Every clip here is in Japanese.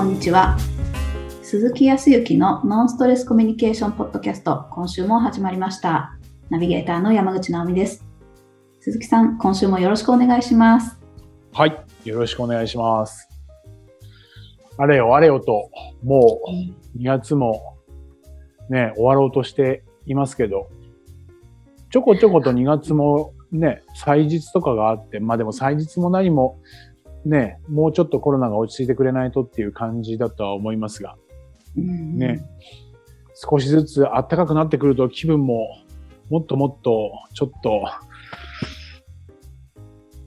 こんにちは。鈴木康之のノンストレスコミュニケーションポッドキャスト、今週も始まりました。ナビゲーターの山口直美です。鈴木さん、今週もよろしくお願いします。はい。よろしくお願いします。あれよあれよと、もう2月もね、終わろうとしていますけど、ちょこちょこと2月もね、祭日とかがあって、まあでも祭日も何もね、もうちょっとコロナが落ち着いてくれないとっていう感じだとは思いますが、うんね、少しずつ暖かくなってくると気分ももっともっとちょっと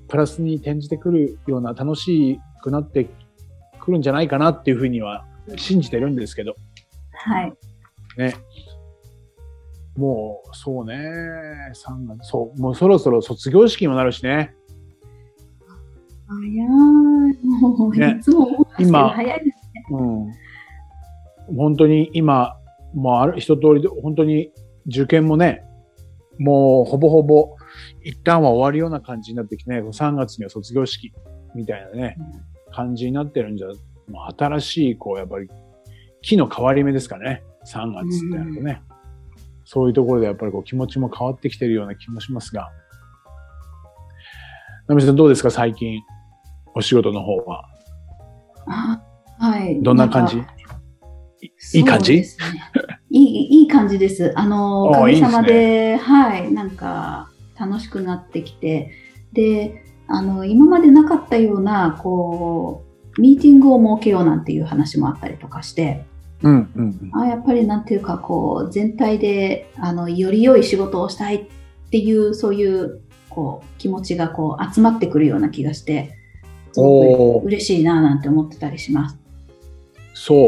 プラスに転じてくるような楽しくなってくるんじゃないかなっていうふうには信じてるんですけど、はい。ね。もう、そうね、3月、そう、もうそろそろ卒業式もなるしね。早い。もう、ねいつも思うんですけど、今早いです。うん。本当に今、もうある一通りで、本当に受験もね、もうほぼほぼ一旦は終わるような感じになってきてね、3月には卒業式みたいなね、感じになってるんじゃ、もう新しい、こう、やっぱり木の変わり目ですかね、3月ってなるとね。そういうところでやっぱりこう気持ちも変わってきてるような気もしますが。ナミさんどうですか最近、お仕事の方は。あはい。どんな感じ？いいい感じ？ね。いい、いい感じです。あの、おあかげさまで、はい、なんか、楽しくなってきて、で、あの、今までなかったような、こう、ミーティングを設けようなんていう話もあったりとかして、うん、うん、あやっぱりなんていうか、こう、全体で、あの、より良い仕事をしたいっていう、そういう、こう、気持ちがこう、集まってくるような気がして、すごく嬉しいななんて思ってたりします。そ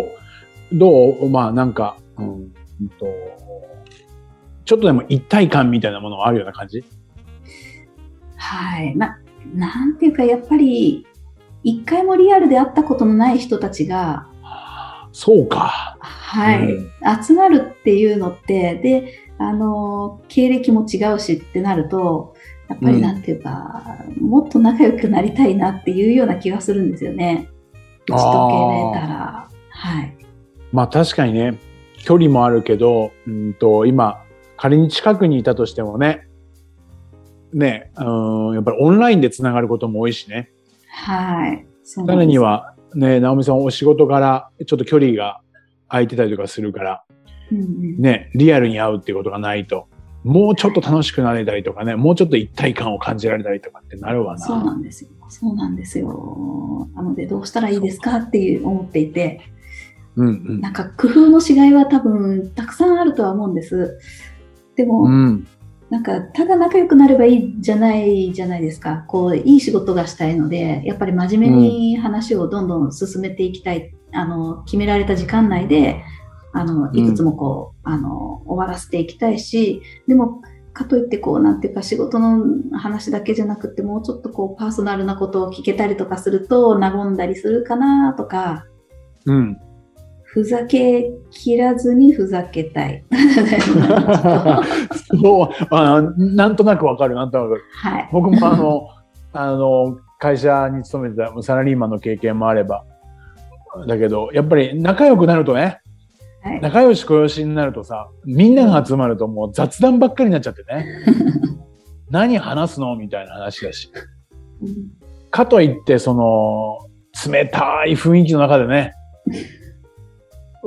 う。どう？まあなんか、うん、うんと、ちょっとでも一体感みたいなものがあるような感じ？はい。な、なんていうか、やっぱり、一回もリアルで会ったことのない人たちが、そうか。はい、うん集まるっていうのって、で、あの、経歴も違うしってなると、やっぱうんりなんていうか、もっと仲良くなりたいなっていうような気がするんですよね。打ち解けれたら。はい。まあ確かにね、距離もあるけど、うんと、今、仮に近くにいたとしてもね、ね、うん、やっぱりオンラインでつながることも多いしね。はい。さらには、ね、直美さんお仕事柄、ちょっと距離が空いてたりとかするから、うんうんね、リアルに会うっていうことがないと、もうちょっと楽しくなれたりとかね、もうちょっと一体感を感じられたりとかってなるわな。そうなんですよ。そうなんですよ。なので、どうしたらいいですかっていう思っていて、うんなんか工夫のしがいは多分たくさんあるとは思うんです。でも、うん。うん。なんかただ仲良くなればいいじゃないじゃないですか。こういい仕事がしたいので、やっぱり真面目に話をどんどん進めていきたい。あの決められた時間内で、あのいくつもこう、あの終わらせていきたいし、でもかといってこうなんていうか仕事の話だけじゃなくてもうちょっとこうパーソナルなことを聞けたりとかすると和んだりするかなとか。うん。ふざけ切らずにふざけたい。そうあ、なんとなくわかる、なんとなくわかる。はい。僕もあの、あの、会社に勤めてたサラリーマンの経験もあれば、だけど、やっぱり仲良くなるとね、はい。仲良し小良しになるとさ、みんなが集まるともう雑談ばっかりになっちゃってね。何話すの？みたいな話だし。うんかといって、その、冷たい雰囲気の中でね、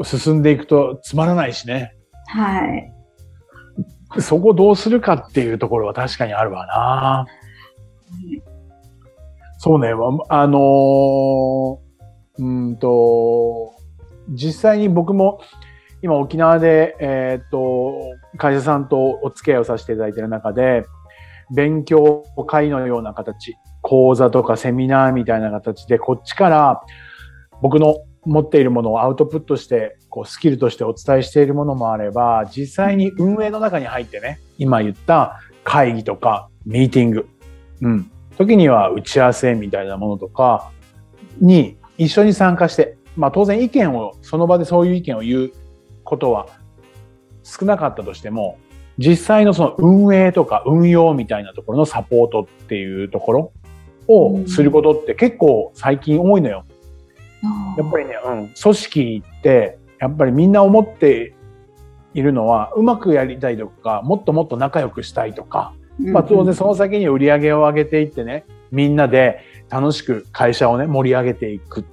進んでいくとつまらないしね。はい。そこどうするかっていうところは確かにあるわな。そうね、わあのーうんと、実際に僕も今沖縄で、えーっと、会社さんとお付き合いをさせていただいている中で、勉強会のような形、講座とかセミナーみたいな形で、こっちから僕の持っているものをアウトプットして、こうスキルとしてお伝えしているものもあれば、実際に運営の中に入ってね、今言った会議とかミーティング、うん、時には打ち合わせみたいなものとかに一緒に参加して、まあ当然意見を、その場でそういう意見を言うことは少なかったとしても、実際のその運営とか運用みたいなところのサポートっていうところをすることって結構最近多いのよ。やっぱりね、うん、組織って、やっぱりみんな思っているのは、うまくやりたいとか、もっともっと仲良くしたいとか、まあ当然その先に売り上げを上げていってね、みんなで楽しく会社をね、盛り上げていく、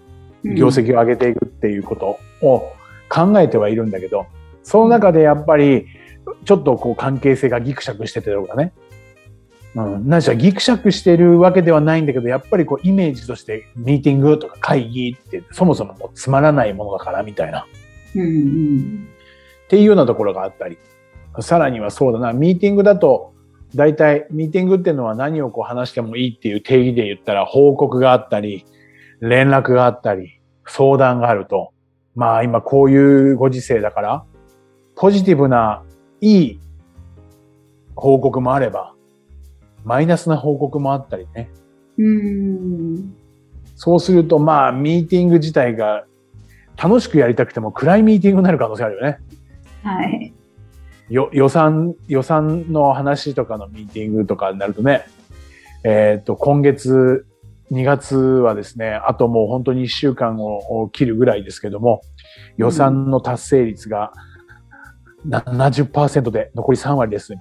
業績を上げていくっていうことを考えてはいるんだけど、その中でやっぱり、ちょっとこう関係性がギクシャクしててとかね。うん。何しろギクシャクしてるわけではないんだけど、やっぱりこうイメージとしてミーティングとか会議ってそもそももうつまらないものだからみたいな。うんうんっていうようなところがあったり。さらにはそうだな、ミーティングだと、大体ミーティングっていうのは何をこう話してもいいっていう定義で言ったら報告があったり、連絡があったり、相談があると。まあ今こういうご時世だから、ポジティブないい報告もあれば、マイナスな報告もあったりね。うんそうするとまあミーティング自体が楽しくやりたくても暗いミーティングになる可能性あるよね。はい。よ予算、予算の話とかのミーティングとかになるとね、えっ、と、今月2月はですね、あともう本当に1週間を切るぐらいですけども、予算の達成率が70%で残り3割です。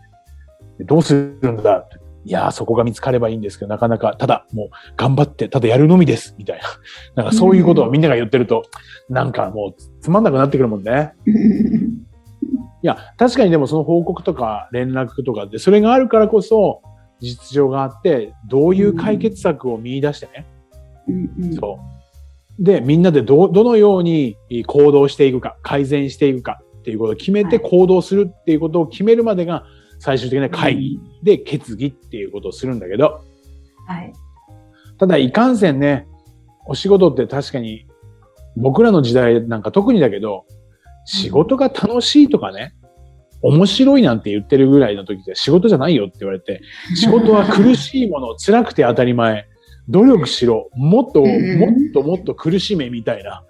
どうするんだ？いやー、そこが見つかればいいんですけど、なかなか、ただもう頑張って、ただやるのみです、みたいな。なんかそういうことをみんなが言ってると、なんかもうつまんなくなってくるもんね。いや、確かにでもその報告とか連絡とかって、それがあるからこそ、実情があって、どういう解決策を見出してね。うんうんそう。で、みんなでど、どのように行動していくか、改善していくかっていうことを決めてはい行動するっていうことを決めるまでが、最終的な会議で決議っていうことをするんだけど、はい。ただいかんせんね、お仕事って確かに、僕らの時代なんか特にだけど、仕事が楽しいとかね、面白いなんて言ってるぐらいの時って仕事じゃないよって言われて、仕事は苦しいもの、辛くて当たり前、努力しろ、もっと、もうん。っともっと苦しめみたいな、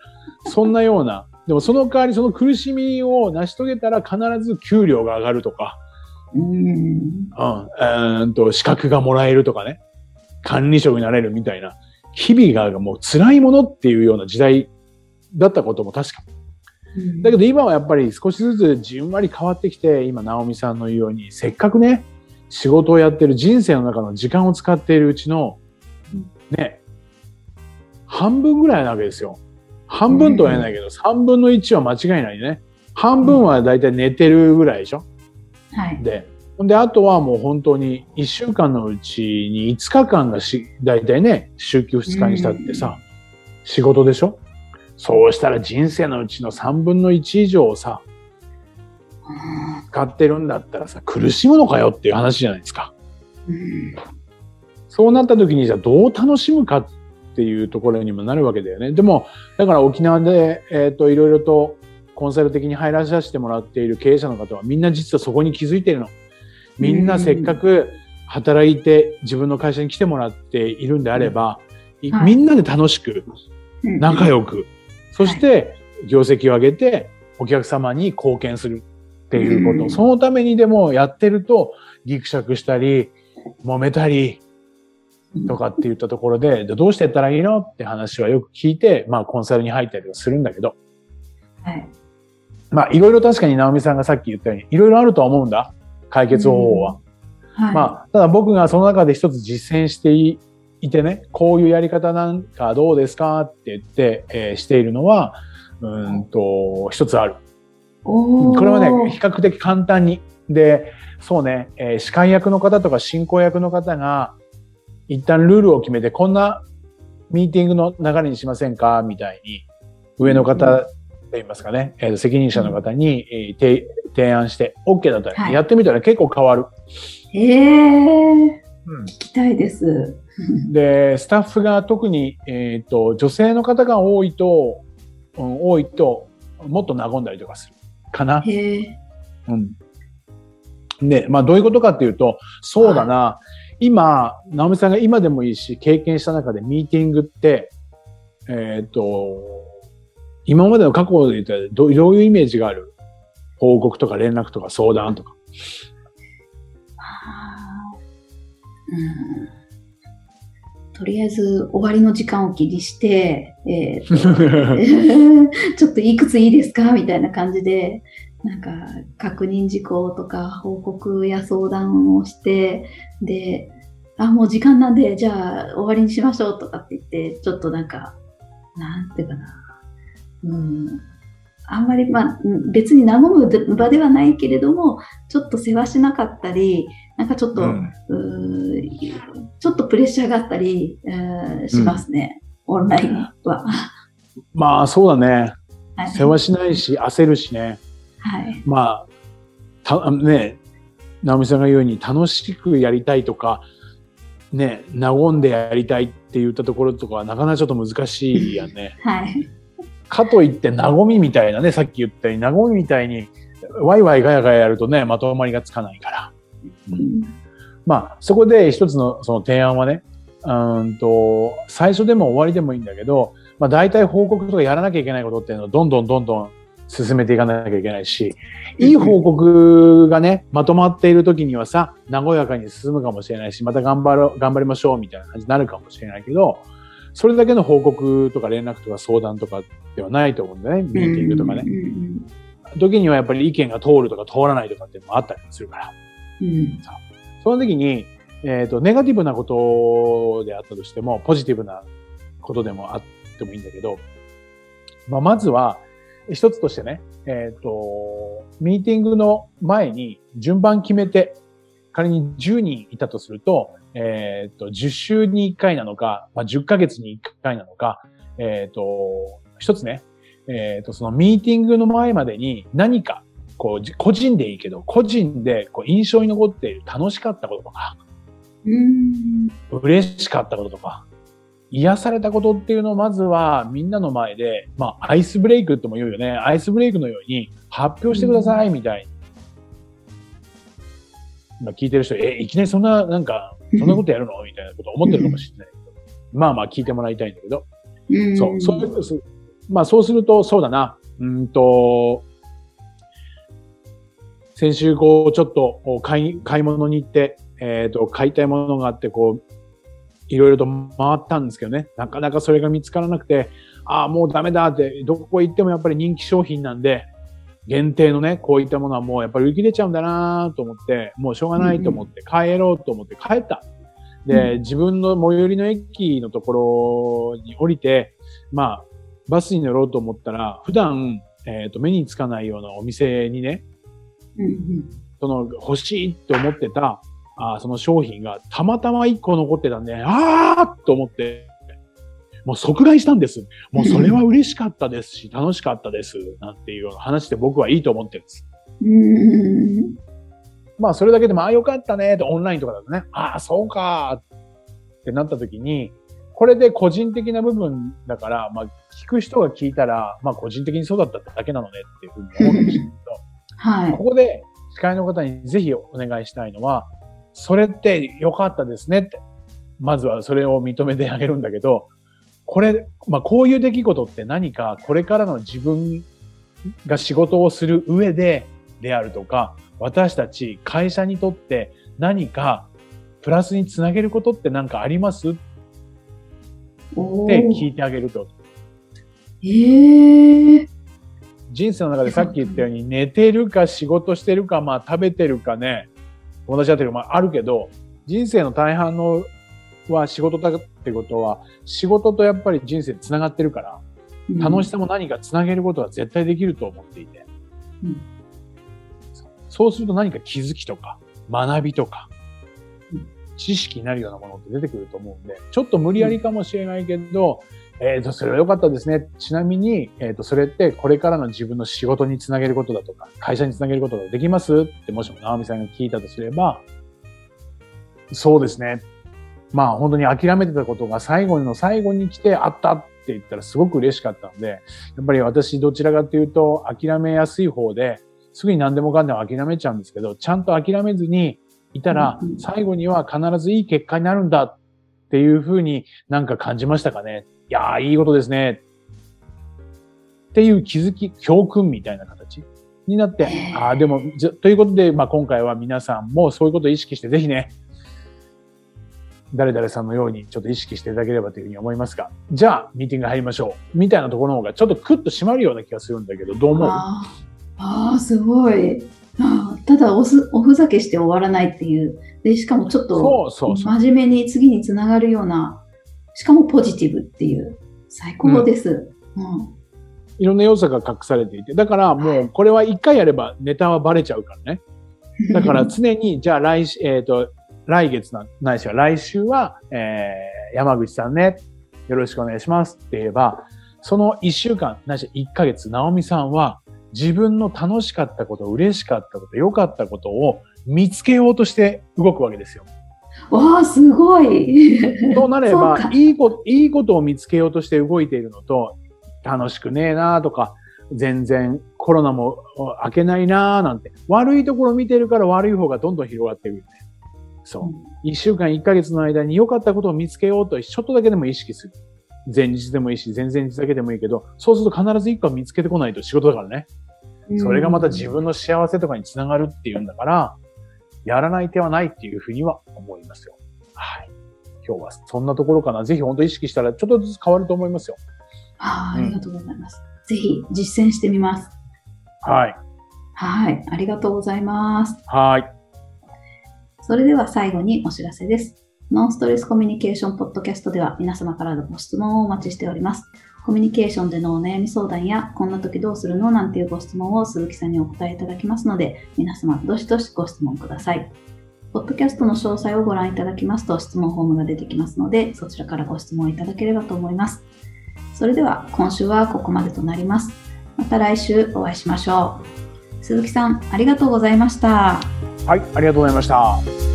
そんなような、でもその代わりその苦しみを成し遂げたら必ず給料が上がるとか、うん。うんと資格がもらえるとかね、管理職になれるみたいな、日々がもう辛いものっていうような時代だったことも確か。だけど今はやっぱり少しずつじんわり変わってきて、今、直美さんの言うように、せっかくね、仕事をやってる人生の中の時間を使っているうちの、ね、半分ぐらいなわけですよ。半分とは言えないけど、3分の1は間違いないね。半分はだいたい寝てるぐらいでしょはい。で、ほんで、あとはもう本当に1週間のうちに5日間がし、だいたいね、週休2日にしたってさ、仕事でしょそうしたら人生のうちの3分の1以上をさ、使ってるんだったらさ、苦しむのかよっていう話じゃないですか。うんそうなった時にじゃあどう楽しむかっていうところにもなるわけだよね。でも、だから沖縄で、えっ、と、いろいろとコンサル的に入らさせてもらっている経営者の方はみんな実はそこに気づいてるの。みんなせっかく働いて自分の会社に来てもらっているんであれば、みんなで楽しく、うん仲良く、そして業績を上げてお客様に貢献するっていうこと、うんそのためにでもやってるとギクシャクしたり、揉めたり、とかって言ったところで、でどうしてやったらいいのって話はよく聞いて、まあコンサルに入ったりはするんだけど、はい。まあいろいろ確かに直美さんがさっき言ったように、いろいろあるとは思うんだ。解決方法は。はい。まあ、ただ僕がその中で一つ実践していいてね、こういうやり方なんかどうですかって言って、えーしているのは、うーんと、一つある。これはね、比較的簡単に。で、そうね、えー司会役の方とか進行役の方が、一旦ルールを決めて、こんなミーティングの流れにしませんか？みたいに、上の方と言いますかね、えー責任者の方に、えー提提案して、OK だったら、はい。やってみたら結構変わる。ええうん聞きたいです。で、スタッフが特に、えっ、と、女性の方が多いと、うん、多いと、もっと和んだりとかする。かな。へえ。うん。で、まあ、どういうことかっていうと、そうだな、今、直美さんが今でもいいし、経験した中でミーティングって、えっ、と、今までの過去で言ったらどうどういうイメージがある？報告とか連絡とか相談とか。あーうん。とりあえず終わりの時間を気にして、えー、ちょっといくついいですかみたいな感じで、なんか確認事項とか報告や相談をして、で、あ、もう時間なんで、じゃあ終わりにしましょうとかって言って、ちょっとなんか、なんていうかな、うん、あんまり、まあ、別に和む場ではないけれども、ちょっと世話しなかったり、なんかちょっと、うん、ちょっとプレッシャーがあったり、しますね、うん、オンラインは。まあ、そうだね。はい、世話しないし、焦るしね。はい。まあ、たね、直美さんが言うように楽しくやりたいとか、ね、和んでやりたいって言ったところとかはなかなかちょっと難しいやね。はい。かといって和みみたいなね、さっき言ったように和みみたいにワイワイガヤガヤやるとね、まとまりがつかないから。うん、まあ、そこで一つのその提案はね、うんと、最初でも終わりでもいいんだけど、まあ大体報告とかやらなきゃいけないことっていうのをどんどんどんどん進めていかなきゃいけないし、いい報告がね、まとまっている時にはさ、和やかに進むかもしれないし、また頑張ろう、頑張りましょうみたいな感じになるかもしれないけど、それだけの報告とか連絡とか相談とかではないと思うんだね。ミーティングとかね。時にはやっぱり意見が通るとか通らないとかっていうのもあったりするから。うん、その時に、えっ、ー、と、ネガティブなことであったとしても、ポジティブなことでもあってもいいんだけど、まあ、まずは、一つとしてね、えっ、ー、と、ミーティングの前に順番決めて、仮に10人いたとすると、えっ、ー、と、10週に1回なのか、まあ、10ヶ月に1回なのか、えっ、ー、と、一つね、えっ、と、そのミーティングの前までに何か、こう、個人でいいけど、個人でこう印象に残っている楽しかったこととか、うん嬉しかったこととか、癒されたことっていうのをまずはみんなの前で、まあアイスブレイクっても言うよね。アイスブレイクのように発表してくださいみたいに。今聞いてる人、え、いきなりそんな、なんか、そんなことやるの？みたいなこと思ってるかもしれないけど。まあまあ聞いてもらいたいんだけど。そう、そういう、まあそうすると、そうだな。うんと、先週こう、ちょっと買い、買い物に行って、えっ、ー、と、買いたいものがあって、こう、いろいろと回ったんですけどね、なかなかそれが見つからなくて、ああ、もうダメだって、どこ行ってもやっぱり人気商品なんで、限定のね、こういったものはもうやっぱり売り切れちゃうんだなと思って、もうしょうがないと思って帰ろうと思って帰った。で、自分の最寄りの駅のところに降りて、まあ、バスに乗ろうと思ったら、普段、えっ、ー、と、目につかないようなお店にね、その欲しいって思ってたあその商品がたまたま1個残ってたんで、あーと思って、もう即買いしたんです。もうそれは嬉しかったですし、楽しかったです。なんていう話で僕はいいと思ってるんです。まあそれだけでも、ああよかったねってオンラインとかだとね、ああそうかってなった時に、これで個人的な部分だから、まあ聞く人が聞いたら、まあ個人的にそうだっただけなのねっていうふうに思うんですけど、はい。ここで司会の方にぜひお願いしたいのは、それって良かったですねって。まずはそれを認めてあげるんだけど、これ、まあこういう出来事って何かこれからの自分が仕事をする上でであるとか、私たち会社にとって何かプラスにつなげることって何かあります？って聞いてあげると。えー、人生の中でさっき言ったように寝てるか仕事してるか、まあ食べてるかね、友達だってるまああるけど、人生の大半のは仕事だってことは、仕事とやっぱり人生繋がってるから、楽しさも何か繋げることは絶対できると思っていて。うん、そうすると何か気づきとか、学びとか、知識になるようなものって出てくると思うんで、ちょっと無理やりかもしれないけど、えっ、ー、と、それは良かったですね。ちなみに、えっ、ー、と、それってこれからの自分の仕事につなげることだとか、会社につなげることができます？ってもしも直美さんが聞いたとすれば、そうですね。まあ本当に諦めてたことが最後の最後に来てあったって言ったらすごく嬉しかったので、やっぱり私どちらかというと諦めやすい方で、すぐに何でもかんでも諦めちゃうんですけど、ちゃんと諦めずにいたら、最後には必ずいい結果になるんだっていうふうになんか感じましたかね。いやー、いいことですね。っていう気づき、教訓みたいな形になって、ああ、でも、ということで、まあ今回は皆さんもそういうことを意識して、ぜひね、誰々さんのようにちょっと意識していただければというふうに思いますが、じゃあ、ミーティング入りましょう。みたいなところの方がちょっとクッと締まるような気がするんだけど、どう思う？ああ、すごい。あただおす、おふざけして終わらないっていう。で、しかもちょっと。真面目に次につながるような、しかもポジティブっていう。最高です。うん。いろんな要素が隠されていて、だからもうこれは一回やればネタはバレちゃうからね。だから常に、じゃあ来し、えっ、と、来月な、ないしは来週は、えー、山口さんね、よろしくお願いしますって言えば、その一週間、ないし一ヶ月、直美さんは自分の楽しかったこと、嬉しかったこと、良かったことを見つけようとして動くわけですよ。わあ、すごい。そうなればか、いいこと、いいことを見つけようとして動いているのと、楽しくねえなとか、全然コロナも明けないななんて、悪いところ見てるから悪い方がどんどん広がっていく、ね。そう。一週間、一ヶ月の間に良かったことを見つけようと、ちょっとだけでも意識する。前日でもいいし、前々日だけでもいいけど、そうすると必ず一個は見つけてこないと仕事だからね。それがまた自分の幸せとかにつながるっていうんだから、やらない手はないっていうふうには思いますよ。はい。今日はそんなところかな。ぜひ本当意識したらちょっとずつ変わると思いますよ。ああありがとうございます。ぜひ実践してみます。はい。はい。ありがとうございます。はい。それでは最後にお知らせです。ノンストレスコミュニケーションポッドキャストでは皆様からのご質問をお待ちしております。コミュニケーションでのお悩み相談や、こんな時どうするの？なんていうご質問を鈴木さんにお答えいただきますので、皆様どしどしご質問ください。ポッドキャストの詳細をご覧いただきますと質問フォームが出てきますので、そちらからご質問いただければと思います。それでは今週はここまでとなります。また来週お会いしましょう。鈴木さん、ありがとうございました。はい。ありがとうございました。